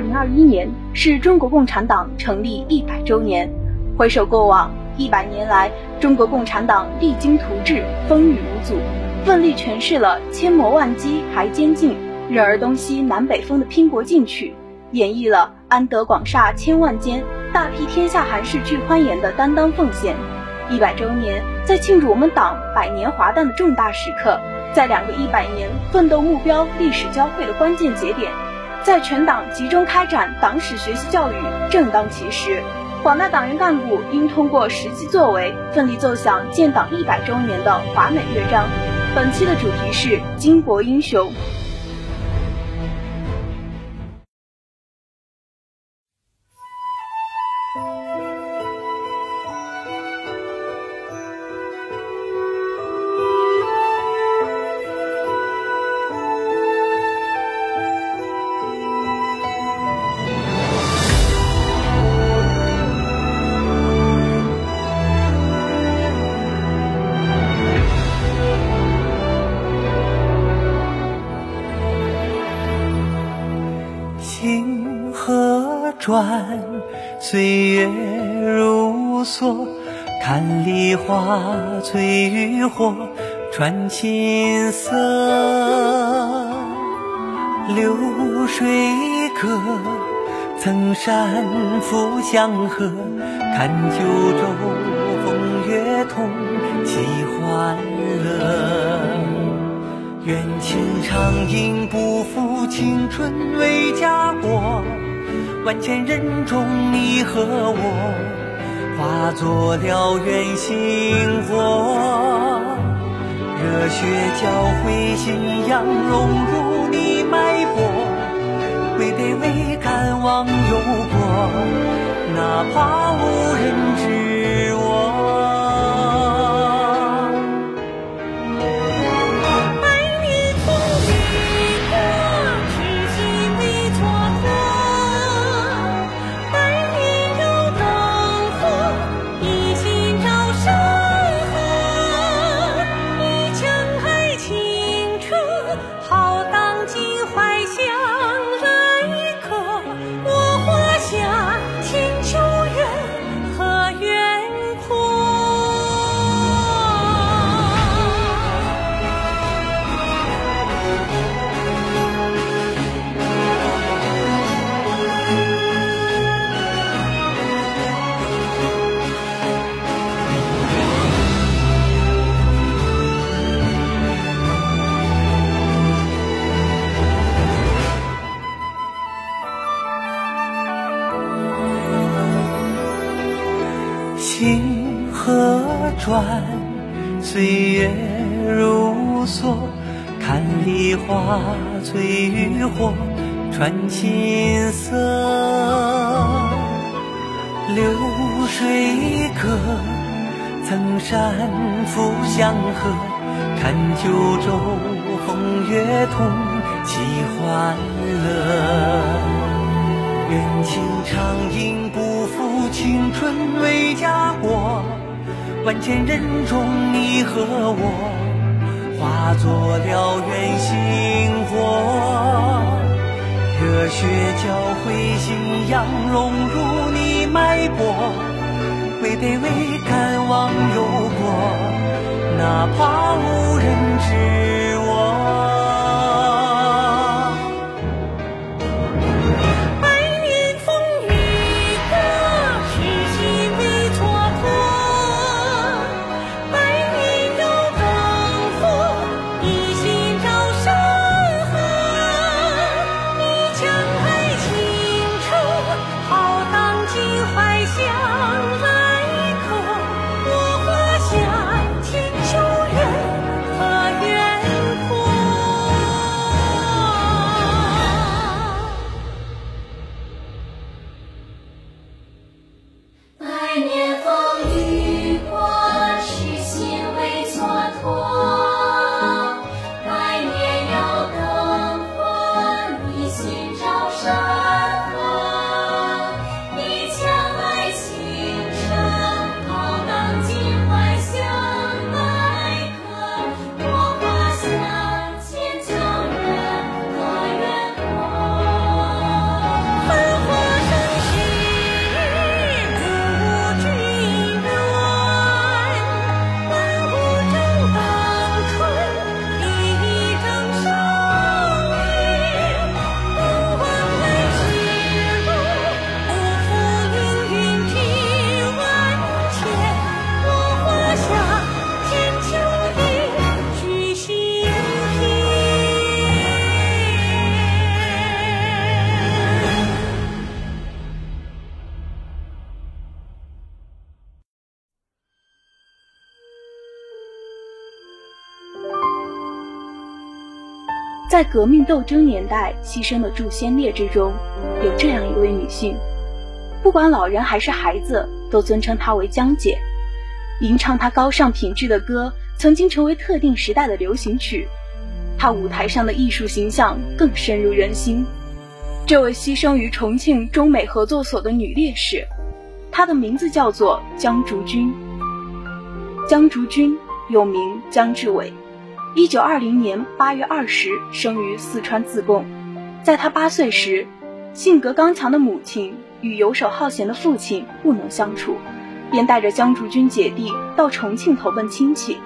二零二一年是中国共产党成立一百周年。回首过往一百年来，中国共产党励精图治，风雨无阻，奋力诠释了千磨万击还坚劲，任尔东西南北风的拼搏进取，演绎了安得广厦千万间，大庇天下寒士俱欢颜的担当奉献。一百周年，在庆祝我们党百年华诞的重大时刻，在两个一百年奋斗目标历史交汇的关键节点，在全党集中开展党史学习教育正当其时，广大党员干部应通过实际作为，奋力奏响建党一百周年的华美乐章。本期的主题是巾帼英雄。岁月如梭，看梨花醉渔火，传情色。流水歌，曾山复江河，看九州风月同，喜欢乐。愿情长应，不负青春为家国。万千人中，你和我化作燎原星火，热血交汇，信仰融入你脉搏，归队为看望忧国，哪怕无人知。转，岁月如梭，看梨花醉渔火，传情色。流水歌，曾山复江河，看九州风月同，喜欢乐。愿情长吟，不负青春为家国。万千人中，你和我化作燎原星火，热血交汇，信仰融入你脉搏，为卑微敢忘忧国，哪怕无人知在革命斗争年代牺牲的祝先烈之中，有这样一位女性，不管老人还是孩子，都尊称她为江姐。吟唱她高尚品质的歌，曾经成为特定时代的流行曲。她舞台上的艺术形象更深入人心。这位牺牲于重庆中美合作所的女烈士，她的名字叫做江竹君。江竹君又名江志伟，一九二零年八月二十生于四川自贡。在他八岁时，性格刚强的母亲与游手好闲的父亲不能相处。便带着江竹君姐弟到重庆投奔亲戚。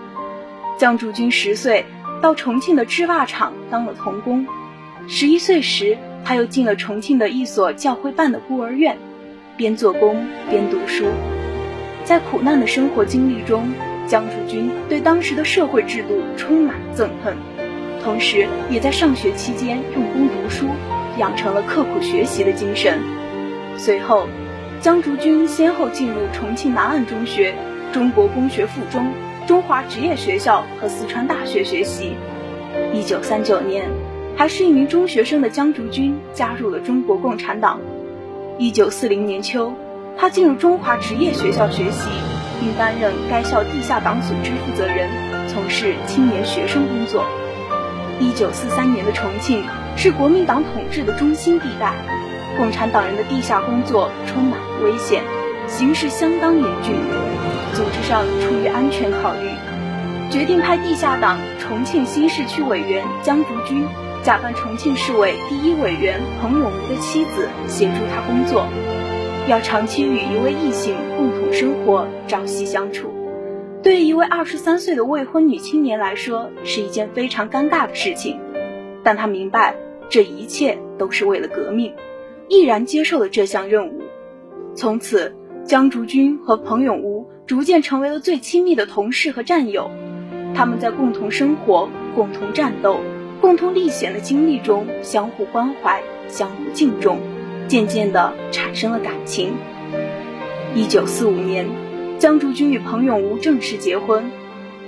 江竹君十岁到重庆的织袜厂当了童工，十一岁时他又进了重庆的一所教会办的孤儿院，边做工边读书。在苦难的生活经历中，江竹君对当时的社会制度充满憎恨，同时也在上学期间用功读书，养成了刻苦学习的精神。随后。江竹君先后进入重庆南岸中学、中国工学附中、中华职业学校和四川大学学习。一九三九年，还是一名中学生的江竹君加入了中国共产党。一九四零年秋，他进入中华职业学校学习，并担任该校地下党组织负责人，从事青年学生工作。一九四三年的重庆是国民党统治的中心地带。共产党人的地下工作充满危险，形势相当严峻。组织上出于安全考虑，决定派地下党重庆新市区委员江竹君假扮重庆市委第一委员彭永吴的妻子，协助他工作。要长期与一位异性共同生活、朝夕相处，对于一位二十三岁的未婚女青年来说，是一件非常尴尬的事情。但她明白，这一切都是为了革命。毅然接受了这项任务，从此江竹君和彭永吴逐渐成为了最亲密的同事和战友。他们在共同生活、共同战斗、共同历险的经历中相互关怀、相互敬重，渐渐地产生了感情。一九四五年，江竹君与彭永吴正式结婚，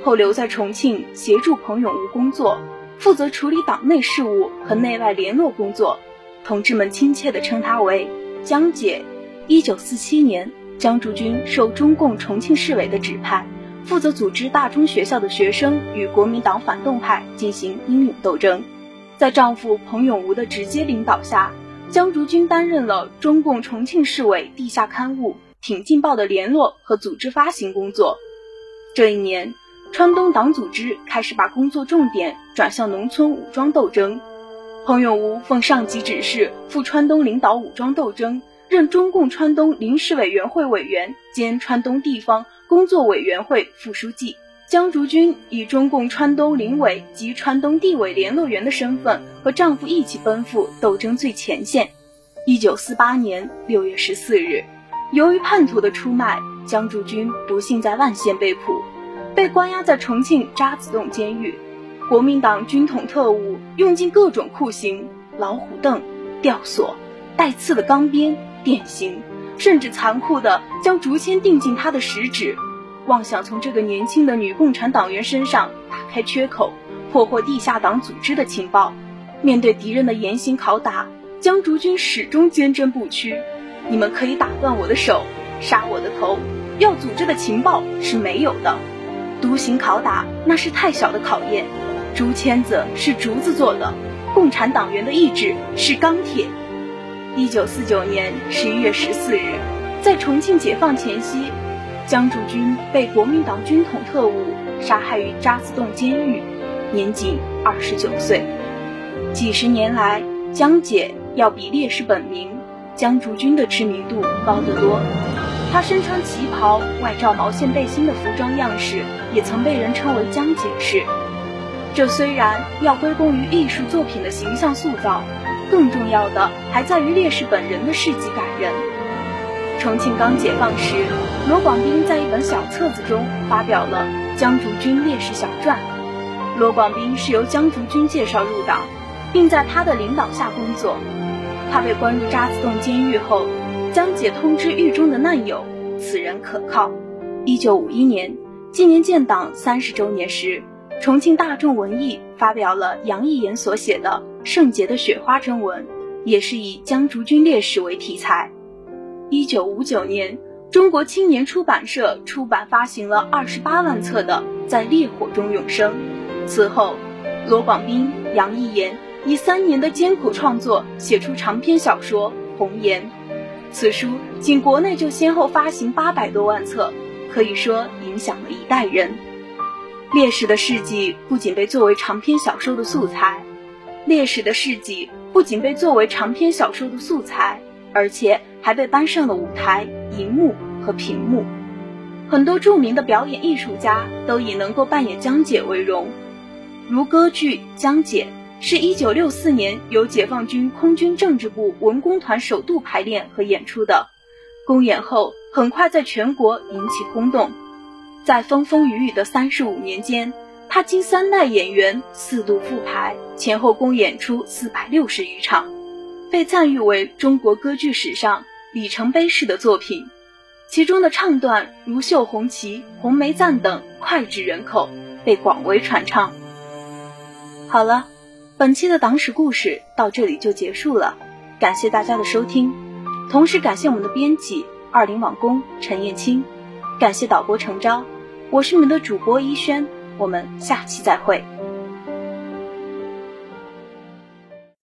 后留在重庆协助彭永吴工作，负责处理党内事务和内外联络工作。同志们亲切地称她为江姐。一九四七年，江竹君受中共重庆市委的指派，负责组织大中学校的学生与国民党反动派进行英勇斗争。在丈夫彭永吴的直接领导下，江竹君担任了中共重庆市委地下刊物《挺进报》的联络和组织发行工作。这一年，川东党组织开始把工作重点转向农村武装斗争。彭永梧奉上级指示赴川东领导武装斗争，任中共川东临时委员会委员兼川东地方工作委员会副书记。江竹君以中共川东临委及川东地委联络员的身份，和丈夫一起奔赴斗争最前线。一九四八年六月十四日，由于叛徒的出卖，江竹君不幸在万县被捕，被关押在重庆渣滓洞监狱。国民党军统特务用尽各种酷刑，老虎凳、吊索、带刺的钢鞭、电刑，甚至残酷地将竹签钉进他的食指，妄想从这个年轻的女共产党员身上打开缺口，破获地下党组织的情报。面对敌人的严刑拷打，江竹君始终坚贞不屈。你们可以打断我的手，杀我的头，要组织的情报是没有的。独行拷打那是太小的考验。竹签子是竹子做的，共产党员的意志是钢铁。一九四九年十一月十四日，在重庆解放前夕，江竹君被国民党军统特务杀害于渣滓洞监狱，年仅二十九岁。几十年来，江姐要比烈士本名江竹君的知名度高得多。她身穿旗袍，外罩毛线背心的服装样式，也曾被人称为江姐式。这虽然要归功于艺术作品的形象塑造，更重要的还在于烈士本人的事迹感人。重庆刚解放时，罗广斌在一本小册子中发表了江竹君烈士小传。罗广斌是由江竹君介绍入党，并在他的领导下工作。他被关入渣滓洞监狱后，江姐通知狱中的难友，此人可靠。一九五一年，纪念建党三十周年时。重庆大众文艺发表了杨一言所写的《圣洁的雪花》征文，也是以江竹君烈士为题材。一九五九年，中国青年出版社出版发行了二十八万册的《在烈火中永生》。此后，罗广斌、杨一言以三年的艰苦创作，写出长篇小说《红颜》。此书仅国内就先后发行八百多万册，可以说影响了一代人。烈士的事迹不仅被作为长篇小说的素材，烈士的事迹不仅被作为长篇小说的素材，而且还被搬上了舞台、荧幕和屏幕。很多著名的表演艺术家都以能够扮演江姐为荣，如歌剧《江姐》是一九六四年由解放军空军政治部文工团首度排练和演出的，公演后很快在全国引起轰动。在风风雨雨的三十五年间，他经三代演员四度复排，前后共演出四百六十余场，被赞誉为中国歌剧史上里程碑式的作品。其中的唱段如《绣红旗》《红梅赞》等脍炙人口，被广为传唱。好了，本期的党史故事到这里就结束了，感谢大家的收听，同时感谢我们的编辑二零网工陈燕青，感谢导播程昭。我是你们的主播一轩，我们下期再会。